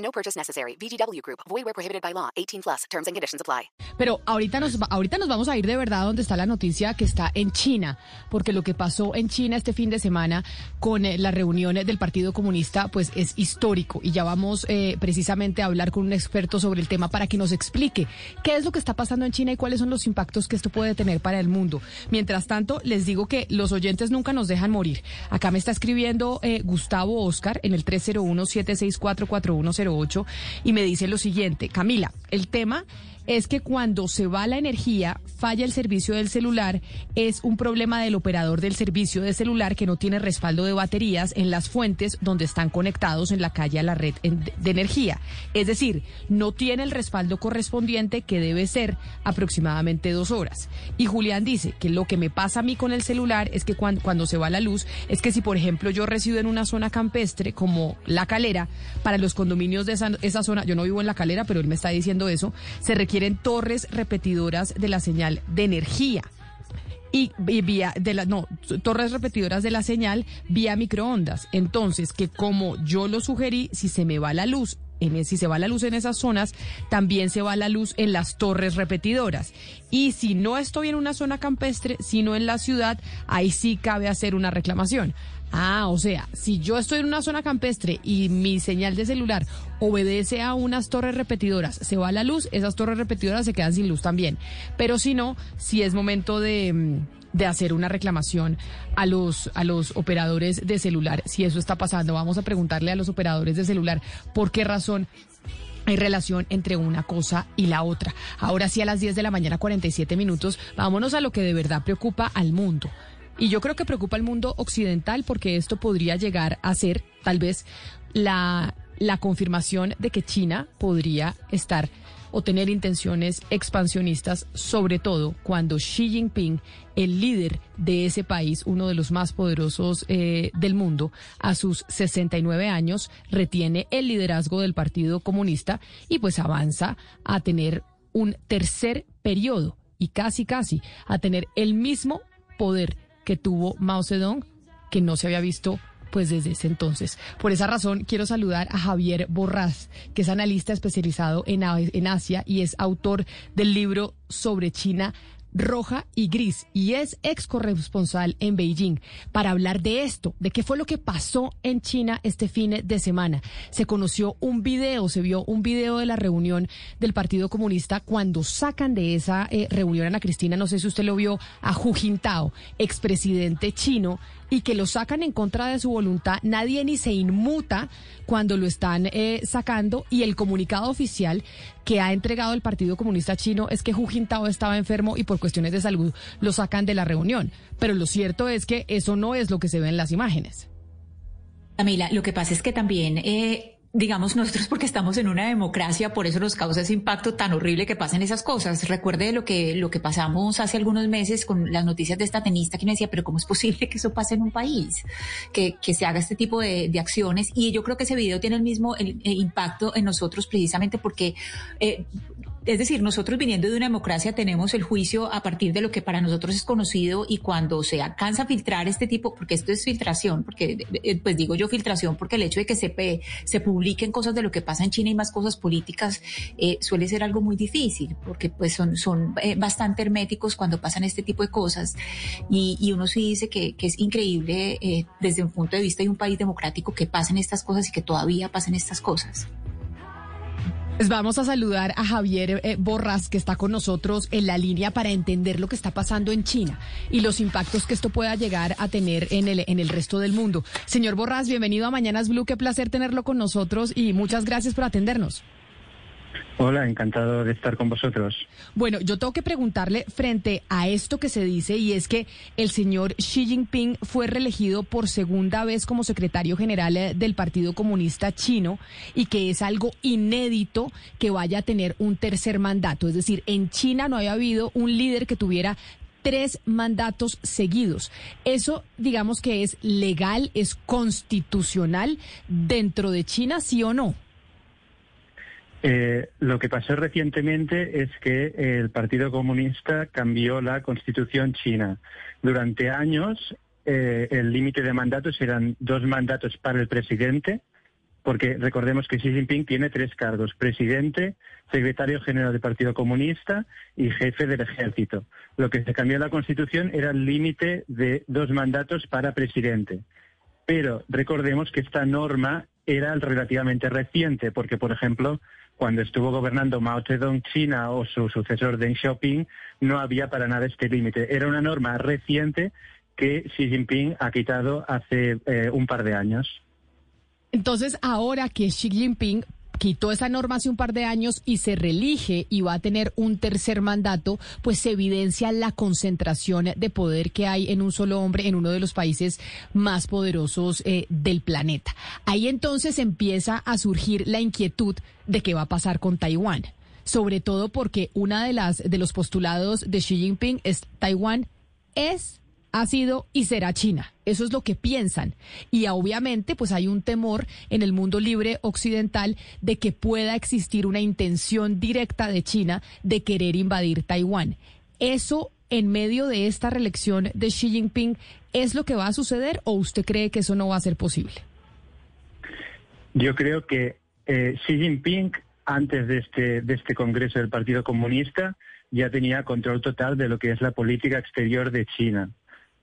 No purchase necessary. VGW Group. Void where prohibited by law. 18 plus. Terms and conditions apply. Pero ahorita nos, ahorita nos vamos a ir de verdad donde está la noticia que está en China, porque lo que pasó en China este fin de semana con eh, las reuniones del Partido Comunista, pues es histórico. Y ya vamos eh, precisamente a hablar con un experto sobre el tema para que nos explique qué es lo que está pasando en China y cuáles son los impactos que esto puede tener para el mundo. Mientras tanto, les digo que los oyentes nunca nos dejan morir. Acá me está escribiendo eh, Gustavo Oscar en el 301-764-4108 y me dice lo siguiente, Camila, el tema es que cuando se va la energía, falla el servicio del celular, es un problema del operador del servicio de celular que no tiene respaldo de baterías en las fuentes donde están conectados en la calle a la red de energía. Es decir, no tiene el respaldo correspondiente que debe ser aproximadamente dos horas. Y Julián dice que lo que me pasa a mí con el celular es que cuan- cuando, se va la luz, es que si por ejemplo yo resido en una zona campestre como La Calera, para los condominios de esa, esa zona, yo no vivo en La Calera, pero él me está diciendo eso, se requieren torres repetidoras de la señal de energía y, vía de la no torres repetidoras de la señal vía microondas. Entonces, que como yo lo sugerí, si se me va la luz en, e- si se va la luz en esas zonas, también se va la luz en las torres repetidoras. Y si no estoy en una zona campestre, sino en la ciudad, ahí sí cabe hacer una reclamación. Ah, o sea, si yo estoy en una zona campestre y mi señal de celular obedece a unas torres repetidoras, se va la luz, esas torres repetidoras se quedan sin luz también. Pero si no, si es momento de, mm, de hacer una reclamación a los, a los operadores de celular, si eso está pasando, vamos a preguntarle a los operadores de celular por qué razón hay relación entre una cosa y la otra. Ahora sí, a las 10 de la mañana, 47 minutos, vámonos a lo que de verdad preocupa al mundo. Y yo creo que preocupa al mundo occidental porque esto podría llegar a ser tal vez la, confirmación de que China podría estar o tener intenciones expansionistas, sobre todo cuando Xi Jinping, el líder de ese país, uno de los más poderosos eh, del mundo, a sus 69 años, retiene el liderazgo del Partido Comunista y pues avanza a tener un tercer periodo y casi casi a tener el mismo poder que tuvo Mao Zedong, que no se había visto pues desde ese entonces. Por esa razón quiero saludar a Javier Borrás, que es analista especializado en, en Asia y es autor del libro sobre China roja y gris y es ex corresponsal en Beijing para hablar de esto, de qué fue lo que pasó en China este fin de semana. Se conoció un video, se vio un video de la reunión del Partido Comunista cuando sacan de esa eh, reunión a Ana Cristina, no sé si usted lo vio, a Hu Jintao, expresidente chino, y que lo sacan en contra de su voluntad, nadie ni se inmuta cuando lo están eh, sacando y el comunicado oficial que ha entregado el Partido Comunista Chino es que Hu Jintao estaba enfermo y por cuestiones de salud lo sacan de la reunión. Pero lo cierto es que eso no es lo que se ve en las imágenes. Camila, lo que pasa es que también, eh, digamos, nosotros porque estamos en una democracia, por eso nos causa ese impacto tan horrible que pasen esas cosas. Recuerde lo que, lo que pasamos hace algunos meses con las noticias de esta tenista que me decía, pero ¿cómo es posible que eso pase en un país? Que, que se haga este tipo de, de acciones. Y yo creo que ese video tiene el mismo impacto en nosotros precisamente porque... eh, es decir, nosotros viniendo de una democracia tenemos el juicio a partir de lo que para nosotros es conocido y cuando se alcanza a filtrar este tipo, porque esto es filtración, porque eh, pues digo yo filtración porque el hecho de que se, publiquen cosas de lo que pasa en China y más cosas políticas eh, suele ser algo muy difícil, porque pues son, son eh, bastante herméticos cuando pasan este tipo de cosas y, uno sí dice que, es increíble desde un punto de vista de un país democrático que pasen estas cosas y que todavía pasen estas cosas. Pues vamos a saludar a Javier eh, Borras, que está con nosotros en la línea para entender lo que está pasando en China y los impactos que esto pueda llegar a tener en el, en el resto del mundo. Señor Borras, bienvenido a Mañanas Blue. Qué placer tenerlo con nosotros y muchas gracias por atendernos. Hola, encantado de estar con vosotros. Bueno, yo tengo que preguntarle frente a esto que se dice y es que el señor Xi Jinping fue reelegido por segunda vez como secretario general eh, del Partido Comunista Chino y que es algo inédito que vaya a tener un tercer mandato. Es decir, en China no había habido un líder que tuviera tres mandatos seguidos. Eso, digamos que es legal, es constitucional dentro de China, sí o no. Eh, lo que pasó recientemente es que el Partido Comunista cambió la constitución china. Durante años eh, el límite de mandatos eran dos mandatos para el presidente, porque recordemos que Xi Jinping tiene tres cargos, presidente, secretario general del Partido Comunista y jefe del ejército. Lo que se cambió en la constitución era el límite de dos mandatos para presidente. Pero recordemos que esta norma era relativamente reciente, porque, por ejemplo, cuando estuvo gobernando Mao Zedong China o su sucesor Deng Xiaoping, no había para nada este límite. Era una norma reciente que Xi Jinping ha quitado hace eh, un par de años. Entonces, ahora que Xi Jinping quitó esa norma hace un par de años y se reelige y va a tener un tercer mandato, pues se evidencia la concentración de poder que hay en un solo hombre en uno de los países más poderosos eh, del planeta. Ahí entonces empieza a surgir la inquietud de qué va a pasar con Taiwán, sobre todo porque una de las de los postulados de Xi Jinping es Taiwán es ha sido y será China. Eso es lo que piensan. Y obviamente, pues hay un temor en el mundo libre occidental de que pueda existir una intención directa de China de querer invadir Taiwán. Eso en medio de esta reelección de Xi Jinping es lo que va a suceder o usted cree que eso no va a ser posible? Yo creo que eh, Xi Jinping antes de este de este Congreso del Partido Comunista ya tenía control total de lo que es la política exterior de China.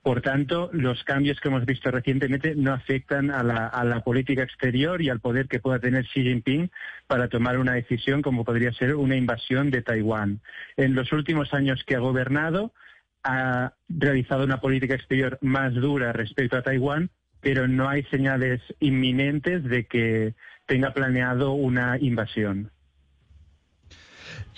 Por tanto, los cambios que hemos visto recientemente no afectan a la, política exterior y al poder que pueda tener Xi Jinping para tomar una decisión como podría ser una invasión de Taiwán. En los últimos años que ha gobernado, ha realizado una política exterior más dura respecto a Taiwán, pero no hay señales inminentes de que tenga planeado una invasión.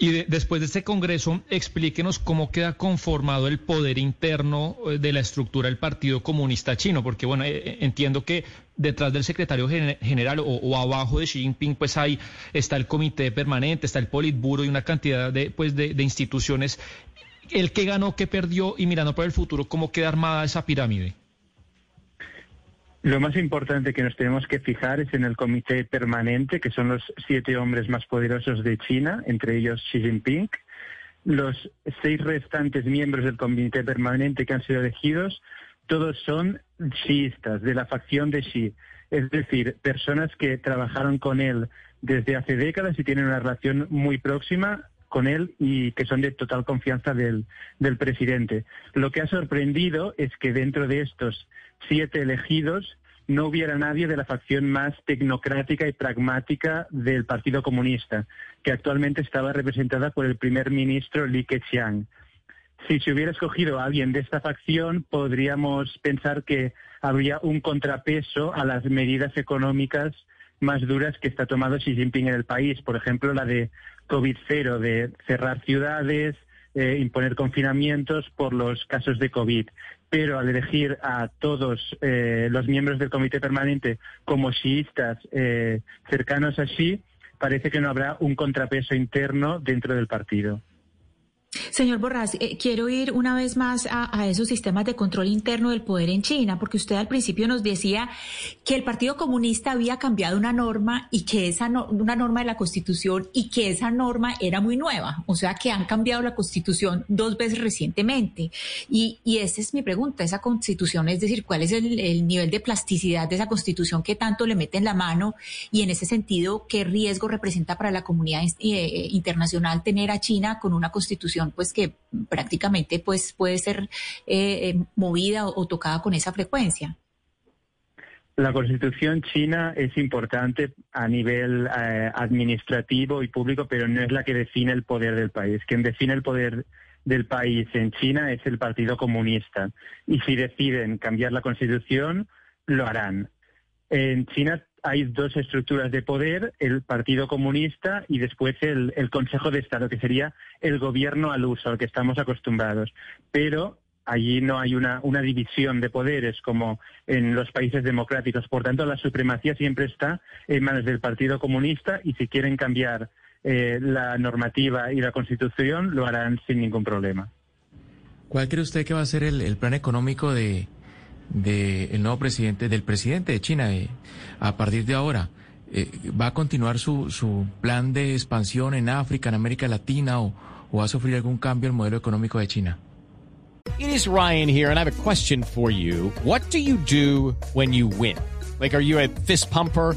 Y después de este Congreso, explíquenos cómo queda conformado el poder interno eh, de la estructura del Partido Comunista Chino, porque bueno, eh, eh, entiendo que detrás del secretario general o, abajo de Xi Jinping, pues ahí está el comité permanente, está el Politburo y una cantidad de, pues de, de instituciones. El que ganó, que perdió y mirando para el futuro, ¿cómo queda armada esa pirámide? Lo más importante que nos tenemos que fijar es en el comité permanente, que son los siete hombres más poderosos de China, entre ellos Xi Jinping. Los seis restantes miembros del comité permanente que han sido elegidos, todos son xiistas, de la facción de Xi. Es decir, personas que trabajaron con él desde hace décadas y tienen una relación muy próxima con él y que son de total confianza del, del presidente. Lo que ha sorprendido es que dentro de estos siete elegidos no hubiera nadie de la facción más tecnocrática y pragmática del Partido Comunista, que actualmente estaba representada por el primer ministro Li Keqiang. Si se hubiera escogido a alguien de esta facción, podríamos pensar que habría un contrapeso a las medidas económicas más duras que está tomando Xi Jinping en el país. Por ejemplo, la de COVID-0, de cerrar ciudades, eh, imponer confinamientos por los casos de COVID. Pero al elegir a todos eh, los miembros del comité permanente como xiistas eh, cercanos a Xi, parece que no habrá un contrapeso interno dentro del partido. Señor Borrás, eh, quiero ir una vez más a, esos sistemas de control interno del poder en China, porque usted al principio nos decía que el Partido Comunista había cambiado una norma y que esa una norma de la Constitución y que esa norma era muy nueva, o sea que han cambiado la Constitución dos veces recientemente. Y, y esa es mi pregunta, esa Constitución, es decir, ¿cuál es el, nivel de plasticidad de esa Constitución que tanto le mete en la mano y en ese sentido qué riesgo representa para la comunidad eh, internacional tener a China con una Constitución pues que prácticamente pues puede ser eh, eh, movida o, tocada con esa frecuencia. La constitución china es importante a nivel eh, administrativo y público, pero no es la que define el poder del país. Quien define el poder del país en China es el Partido Comunista. Y si deciden cambiar la constitución, lo harán. En China hay dos estructuras de poder, el Partido Comunista y después el, Consejo de Estado, que sería el gobierno al uso, al que estamos acostumbrados. Pero allí no hay una, división de poderes como en los países democráticos. Por tanto, la supremacía siempre está en manos del Partido Comunista y si quieren cambiar eh, la normativa y la Constitución, lo harán sin ningún problema. ¿Cuál cree usted que va a ser el plan económico de, de el nuevo presidente, del presidente de China eh, a partir de ahora? Eh, ¿Va a continuar su, su plan de expansión en África, en América Latina o, o va a sufrir algún cambio el modelo económico de China? It is Ryan here, and I have a question for you. What do you do when you win? Like, are you a fist pumper?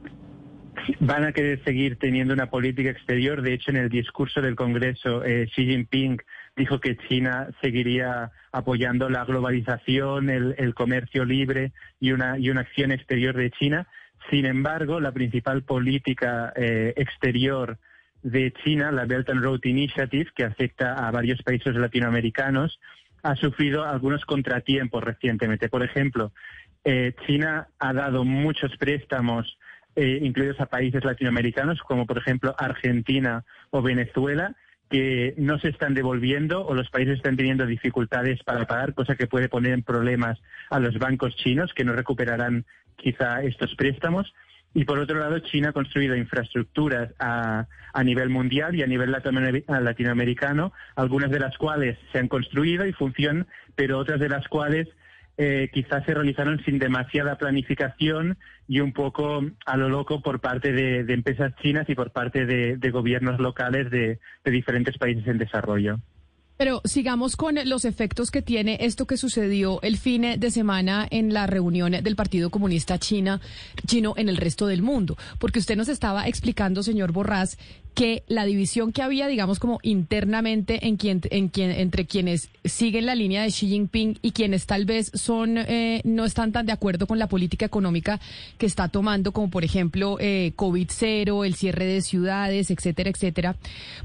Van a querer seguir teniendo una política exterior. De hecho, en el discurso del Congreso, eh, Xi Jinping dijo que China seguiría apoyando la globalización, el, comercio libre y una, y una acción exterior de China. Sin embargo, la principal política eh, exterior de China, la Belt and Road Initiative, que afecta a varios países latinoamericanos, ha sufrido algunos contratiempos recientemente. Por ejemplo, eh, China ha dado muchos préstamos eh, incluidos a países latinoamericanos, como por ejemplo Argentina o Venezuela, que no se están devolviendo o los países están teniendo dificultades para pagar, cosa que puede poner en problemas a los bancos chinos, que no recuperarán quizá estos préstamos. Y por otro lado, China ha construido infraestructuras a, a nivel mundial y a nivel latinoamericano, algunas de las cuales se han construido y funcionan, pero otras de las cuales eh, quizás se realizaron sin demasiada planificación y un poco a lo loco por parte de, empresas chinas y por parte de, gobiernos locales de, de diferentes países en desarrollo. Pero sigamos con los efectos que tiene esto que sucedió el fin de semana en la reunión del Partido Comunista China, chino en el resto del mundo. Porque usted nos estaba explicando, señor Borrás, que la división que había, digamos, como internamente en quien, en quien, entre quienes siguen la línea de Xi Jinping y quienes tal vez son eh, no están tan de acuerdo con la política económica que está tomando, como por ejemplo eh, COVID cero, el cierre de ciudades, etcétera, etcétera,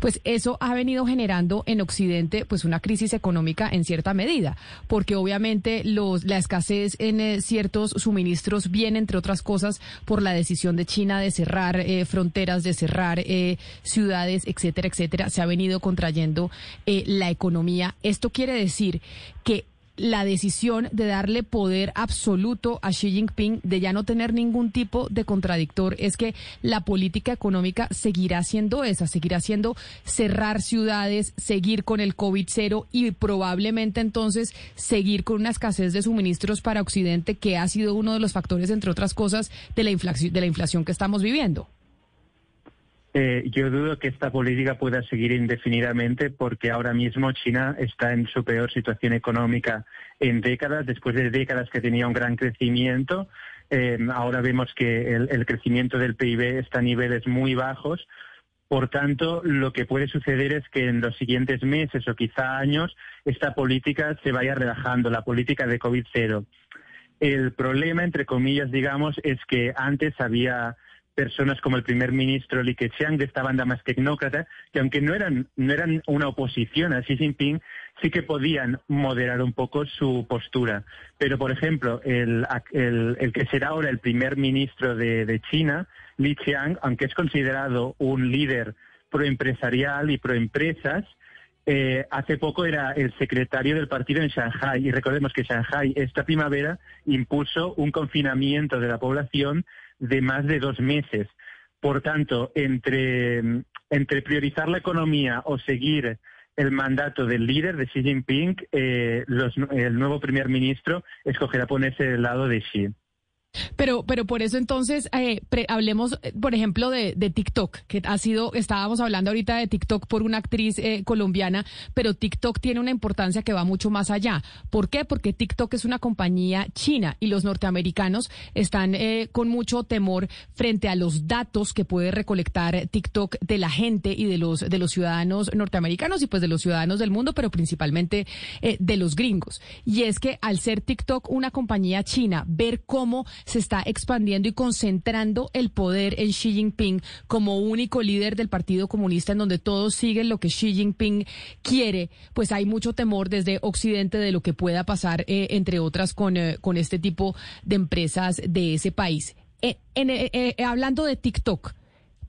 pues eso ha venido generando en Occidente pues una crisis económica en cierta medida, porque obviamente los, la escasez en eh, ciertos suministros viene entre otras cosas por la decisión de China de cerrar eh, fronteras, de cerrar eh, ciudades, etcétera, etcétera, se ha venido contrayendo eh, la economía. Esto quiere decir que la decisión de darle poder absoluto a Xi Jinping, de ya no tener ningún tipo de contradictor, es que la política económica seguirá siendo esa, seguirá siendo cerrar ciudades, seguir con el COVID cero y probablemente entonces seguir con una escasez de suministros para Occidente, que ha sido uno de los factores, entre otras cosas, de la inflación, de la inflación que estamos viviendo. Eh, yo dudo que esta política pueda seguir indefinidamente porque ahora mismo China está en su peor situación económica en décadas, después de décadas que tenía un gran crecimiento. Eh, ahora vemos que el, el, crecimiento del PIB está a niveles muy bajos. Por tanto, lo que puede suceder es que en los siguientes meses o quizá años esta política se vaya relajando, la política de COVID cero. El problema, entre comillas, digamos, es que antes había personas como el primer ministro Li Keqiang de esta banda más tecnócrata, que aunque no eran, no eran una oposición a Xi Jinping, sí que podían moderar un poco su postura. Pero, por ejemplo, el, el, el que será ahora el primer ministro de, de China, Li Qiang, aunque es considerado un líder proempresarial y proempresas, eh, hace poco era el secretario del partido en Shanghai y recordemos que Shanghai esta primavera impuso un confinamiento de la población de más de dos meses. Por tanto, entre, priorizar la economía o seguir el mandato del líder de Xi Jinping, eh, el nuevo primer ministro escogerá ponerse del lado de Xi. Pero, pero por eso entonces eh, hablemos, eh, por ejemplo, de, de, TikTok, que ha sido, estábamos hablando ahorita de TikTok por una actriz eh, colombiana, pero TikTok tiene una importancia que va mucho más allá. ¿Por qué? Porque TikTok es una compañía china y los norteamericanos están eh, con mucho temor frente a los datos que puede recolectar TikTok de la gente y de los de los ciudadanos norteamericanos y pues de los ciudadanos del mundo, pero principalmente eh, de los gringos. Y es que al ser TikTok una compañía china, ver cómo se está expandiendo y concentrando el poder en Xi Jinping como único líder del Partido Comunista en donde todos siguen lo que Xi Jinping quiere, pues hay mucho temor desde Occidente de lo que pueda pasar, eh, entre otras, con, eh, con este tipo de empresas de ese país. Eh, hablando de TikTok,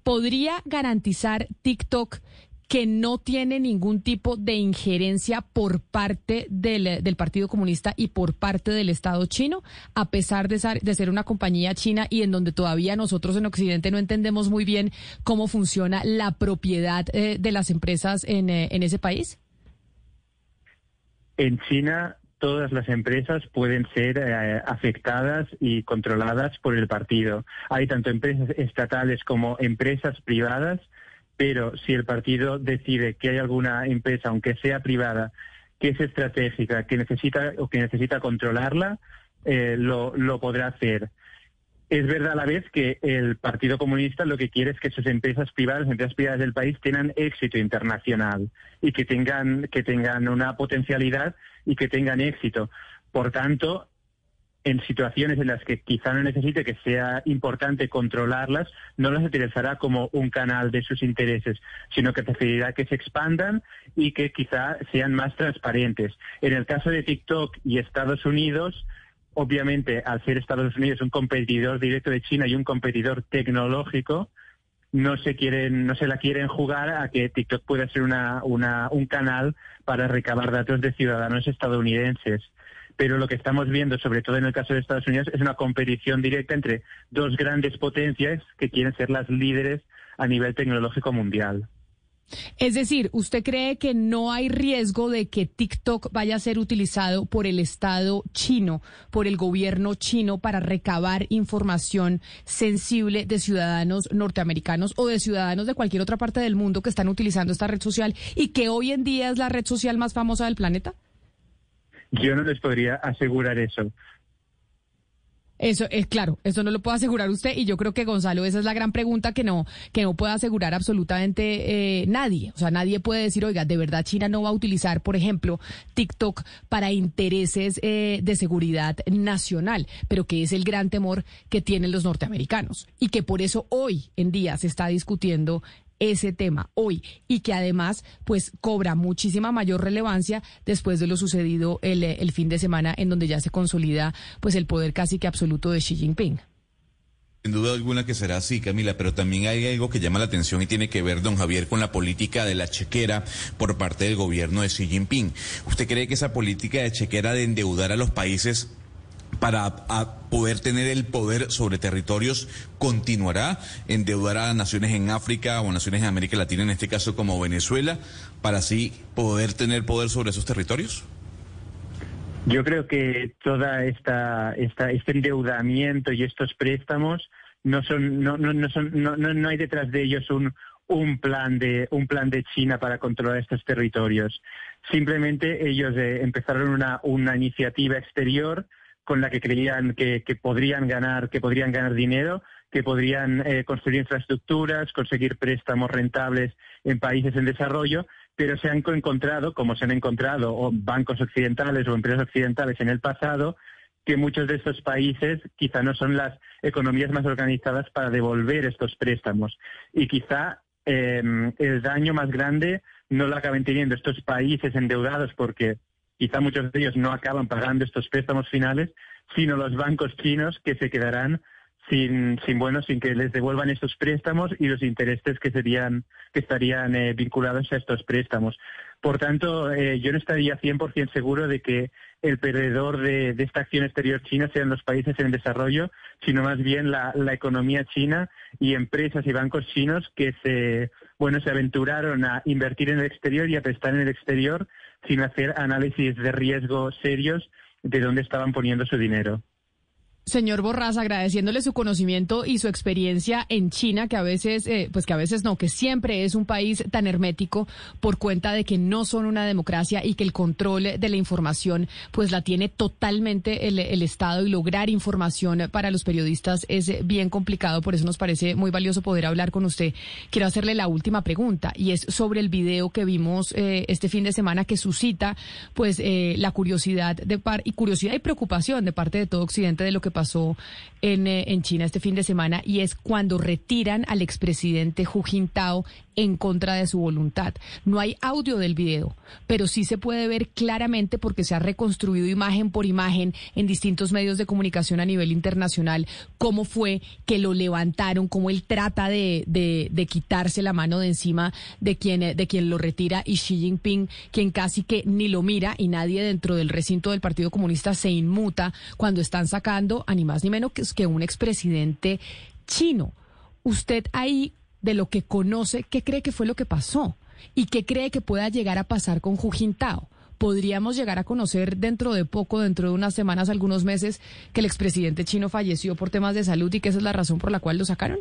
¿podría garantizar TikTok que no tiene ningún tipo de injerencia por parte del, del, Partido Comunista y por parte del Estado chino, a pesar de ser, de ser, una compañía china y en donde todavía nosotros en Occidente no entendemos muy bien cómo funciona la propiedad eh, de las empresas en, eh, en ese país? En China todas las empresas pueden ser eh, afectadas y controladas por el partido. Hay tanto empresas estatales como empresas privadas pero si el partido decide que hay alguna empresa, aunque sea privada, que es estratégica, que necesita o que necesita controlarla, eh, lo, lo podrá hacer. Es verdad a la vez que el Partido Comunista lo que quiere es que sus empresas privadas, las empresas privadas del país, tengan éxito internacional y que tengan, que tengan una potencialidad y que tengan éxito. Por tanto, en situaciones en las que quizá no necesite que sea importante controlarlas, no las utilizará como un canal de sus intereses, sino que preferirá que se expandan y que quizá sean más transparentes. En el caso de TikTok y Estados Unidos, obviamente, al ser Estados Unidos un competidor directo de China y un competidor tecnológico, no se la quieren jugar a que TikTok pueda ser una, un canal para recabar datos de ciudadanos estadounidenses pero lo que estamos viendo, sobre todo en el caso de Estados Unidos, es una competición directa entre dos grandes potencias que quieren ser las líderes a nivel tecnológico mundial. Es decir, ¿usted cree que no hay riesgo de que TikTok vaya a ser utilizado por el Estado chino, por el gobierno chino, para recabar información sensible de ciudadanos norteamericanos o de ciudadanos de cualquier otra parte del mundo que están utilizando esta red social y que hoy en día es la red social más famosa del planeta? Yo no les podría asegurar eso. Eso es claro, eso no lo puede asegurar usted y yo creo que Gonzalo, esa es la gran pregunta que no que no puede asegurar absolutamente eh, nadie. O sea, nadie puede decir, oiga, de verdad China no va a utilizar, por ejemplo, TikTok para intereses eh, de seguridad nacional, pero que es el gran temor que tienen los norteamericanos y que por eso hoy en día se está discutiendo ese tema hoy y que además pues cobra muchísima mayor relevancia después de lo sucedido el, el fin de semana en donde ya se consolida pues el poder casi que absoluto de Xi Jinping. Sin duda alguna que será así, Camila, pero también hay algo que llama la atención y tiene que ver, don Javier, con la política de la chequera por parte del gobierno de Xi Jinping. ¿Usted cree que esa política de chequera de endeudar a los países para poder tener el poder sobre territorios continuará, endeudar a naciones en África o naciones en América Latina, en este caso como Venezuela, para así poder tener poder sobre esos territorios? Yo creo que toda esta, esta este endeudamiento y estos préstamos no son no no no son no, no, hay detrás de ellos un un plan de un plan de China para controlar estos territorios. Simplemente ellos eh, empezaron una una iniciativa exterior con la que creían que, podrían ganar, que podrían ganar dinero, que podrían eh, construir infraestructuras, conseguir préstamos rentables en países en desarrollo, pero se han encontrado, como se han encontrado bancos occidentales o empresas occidentales en el pasado, que muchos de estos países quizá no son las economías más organizadas para devolver estos préstamos. Y quizá em, el daño más grande no lo acaben teniendo estos países endeudados porque quizá muchos de ellos no acaban pagando estos préstamos finales, sino los bancos chinos que se quedarán sin, sin bueno, sin que les devuelvan estos préstamos y los intereses que serían, que estarían eh, vinculados a estos préstamos. Por tanto, eh, yo no estaría 100% seguro de que el perdedor de, esta acción exterior china sean los países en desarrollo, sino más bien la, la, economía china y empresas y bancos chinos que se, bueno, se aventuraron a invertir en el exterior y a prestar en el exterior sin hacer análisis de riesgo serios de dónde estaban poniendo su dinero. Señor Borras, agradeciéndole su conocimiento y su experiencia en China, que a veces, eh, pues que a veces no, que siempre es un país tan hermético por cuenta de que no son una democracia y que el control de la información, pues la tiene totalmente el, el Estado y lograr información para los periodistas es bien complicado. Por eso nos parece muy valioso poder hablar con usted. Quiero hacerle la última pregunta y es sobre el video que vimos eh, este fin de semana que suscita, pues, eh, la curiosidad de par y curiosidad y preocupación de parte de todo Occidente de lo que pasó en, eh, en China este fin de semana y es cuando retiran al expresidente Hu Jintao en contra de su voluntad. No hay audio del video, pero sí se puede ver claramente porque se ha reconstruido imagen por imagen en distintos medios de comunicación a nivel internacional cómo fue que lo levantaron, cómo él trata de, de, quitarse la mano de encima de quien, de quien lo retira y Xi Jinping, quien casi que ni lo mira y nadie dentro del recinto del Partido Comunista se inmuta cuando están sacando a ni más ni menos que un expresidente chino. Usted ahí de lo que conoce, ¿qué cree que fue lo que pasó? ¿Y qué cree que pueda llegar a pasar con Hu Jintao? ¿Podríamos llegar a conocer dentro de poco, dentro de unas semanas, algunos meses, que el expresidente chino falleció por temas de salud y que esa es la razón por la cual lo sacaron?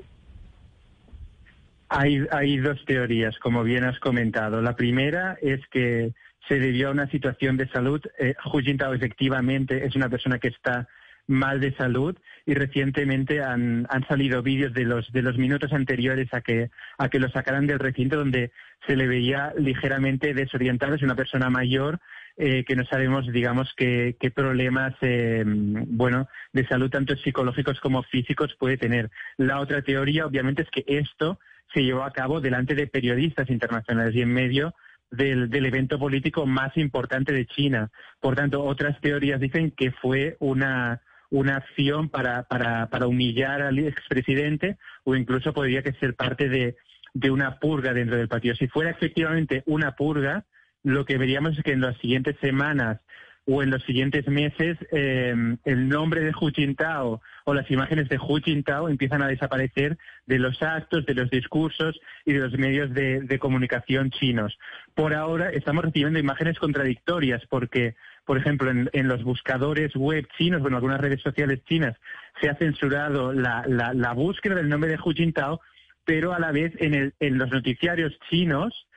Hay, hay dos teorías, como bien has comentado. La primera es que se debió a una situación de salud. Eh, Hu Jintao efectivamente es una persona que está mal de salud y recientemente han, han salido vídeos de los de los minutos anteriores a que a que lo sacaran del recinto donde se le veía ligeramente desorientado es una persona mayor eh, que no sabemos digamos qué, qué problemas eh, bueno de salud tanto psicológicos como físicos puede tener la otra teoría obviamente es que esto se llevó a cabo delante de periodistas internacionales y en medio del, del, evento político más importante de China. Por tanto, otras teorías dicen que fue una, una acción para, para, para humillar al expresidente o incluso podría que ser parte de, de una purga dentro del partido. Si fuera efectivamente una purga, lo que veríamos es que en las siguientes semanas o en los siguientes meses eh, el nombre de Hu Jintao o las imágenes de Hu Jintao empiezan a desaparecer de los actos, de los discursos y de los medios de, comunicación chinos. Por ahora estamos recibiendo imágenes contradictorias porque por ejemplo, en, los buscadores web chinos, bueno, algunas redes sociales chinas, se ha censurado la, la, la búsqueda del nombre de Hu Jintao, pero a la vez en, el, en los noticiarios chinos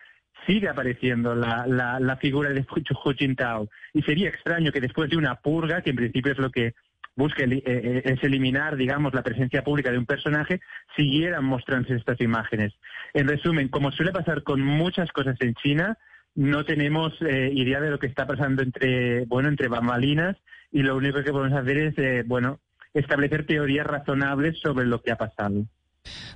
sigue apareciendo la, la, figura de Hu Jintao. Y sería extraño que después de una purga, que en principio es lo que busca eh, eh, es eliminar, digamos, la presencia pública de un personaje, siguieran mostrándose estas imágenes. En resumen, como suele pasar con muchas cosas en China, no tenemos eh, idea de lo que está pasando entre, bueno, entre bambalinas y lo único que podemos hacer es, bueno, establecer teorías razonables sobre lo que ha pasado.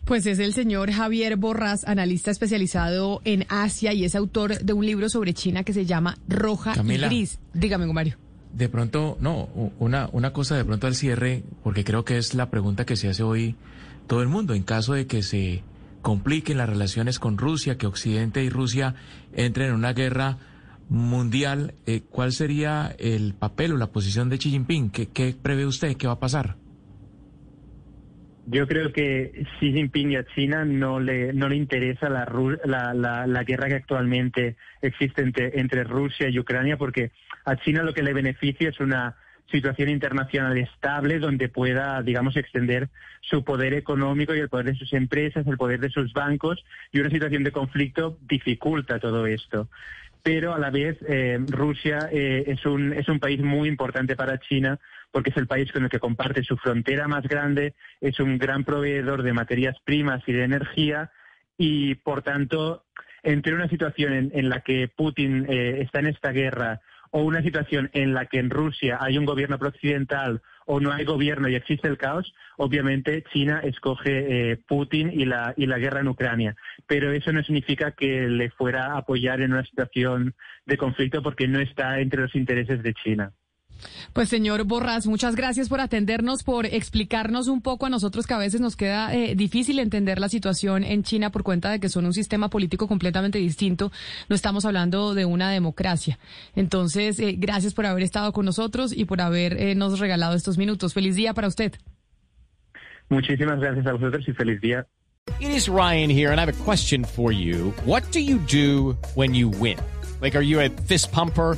Pues es el señor Javier Borras, analista especializado en Asia y es autor de un libro sobre China que se llama Roja Camila, y Gris. Dígame, Mario. De pronto, no, una, una cosa de pronto al cierre, porque creo que es la pregunta que se hace hoy todo el mundo. En caso de que se compliquen las relaciones con Rusia, que Occidente y Rusia entren en una guerra mundial, eh, ¿cuál sería el papel o la posición de Xi Jinping? ¿Qué, qué prevé usted? ¿Qué va a pasar? Yo creo que Xi Jinping y a China no le, no le interesa la, la, la, guerra que actualmente existe entre, entre Rusia y Ucrania, porque a China lo que le beneficia es una situación internacional estable donde pueda, digamos, extender su poder económico y el poder de sus empresas, el poder de sus bancos, y una situación de conflicto dificulta todo esto. Pero a la vez eh, Rusia eh, es, un, es un país muy importante para China porque es el país con el que comparte su frontera más grande, es un gran proveedor de materias primas y de energía y, por tanto, entre una situación en, la que Putin eh, está en esta guerra o una situación en la que en Rusia hay un gobierno prooccidental o no hay gobierno y existe el caos, obviamente China escoge eh, Putin y la, y la guerra en Ucrania. Pero eso no significa que le fuera a apoyar en una situación de conflicto porque no está entre los intereses de China. Pues señor Borras, muchas gracias por atendernos, por explicarnos un poco a nosotros que a veces nos queda eh, difícil entender la situación en China por cuenta de que son un sistema político completamente distinto. No estamos hablando de una democracia. Entonces, eh, gracias por haber estado con nosotros y por habernos eh, regalado estos minutos. Feliz día para usted. Muchísimas gracias a vosotros y feliz día. It is Ryan here and I have a question for you. What do you do when you win? Like, are you a fist pumper?